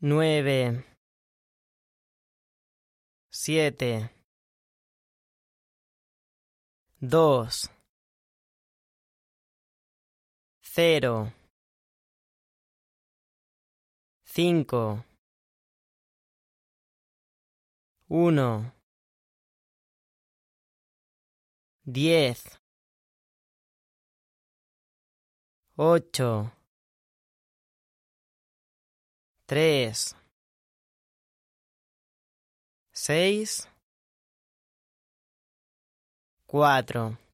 nueve, siete, dos, cero, cinco, uno, diez, ocho, tres, seis, cuatro,